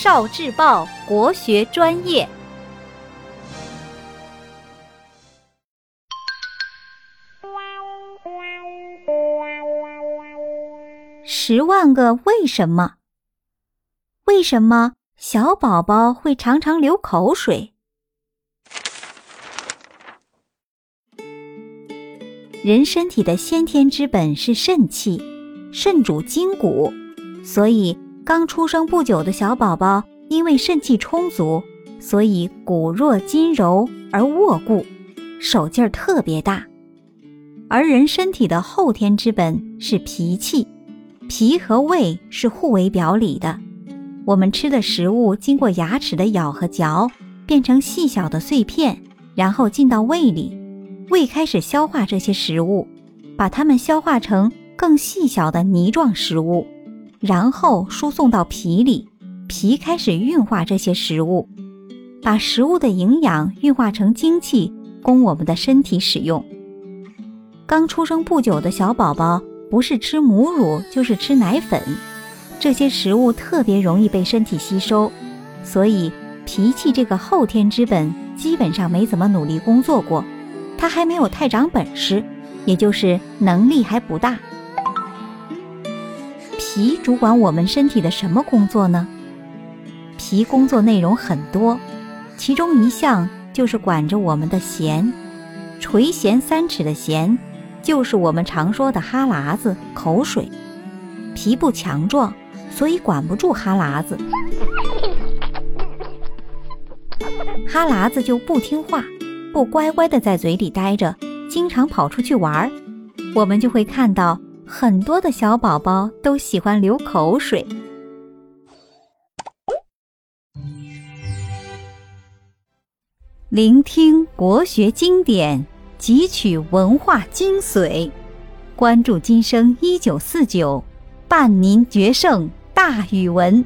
少智报国学专业。十万个为什么？为什么小宝宝会常常流口水？人身体的先天之本是肾气，肾主筋骨，所以刚出生不久的小宝宝因为肾气充足，所以骨弱筋柔而握固，手劲儿特别大。而人身体的后天之本是脾气，脾和胃是互为表里的。我们吃的食物经过牙齿的咬和嚼，变成细小的碎片，然后进到胃里。胃开始消化这些食物，把它们消化成更细小的泥状食物，然后输送到脾里，脾开始运化这些食物，把食物的营养运化成精气，供我们的身体使用。刚出生不久的小宝宝，不是吃母乳就是吃奶粉，这些食物特别容易被身体吸收，所以脾气这个后天之本基本上没怎么努力工作过。他还没有太长本事，也就是能力还不大。脾主管我们身体的什么工作呢？脾工作内容很多，其中一项就是管着我们的涎，垂涎三尺的涎，就是我们常说的哈喇子、口水。脾不强壮，所以管不住哈喇子，哈喇子就不听话。不乖乖的在嘴里待着，经常跑出去玩儿，我们就会看到很多的小宝宝都喜欢流口水。聆听国学经典，汲取文化精髓，关注今生一九四九，伴您决胜大语文。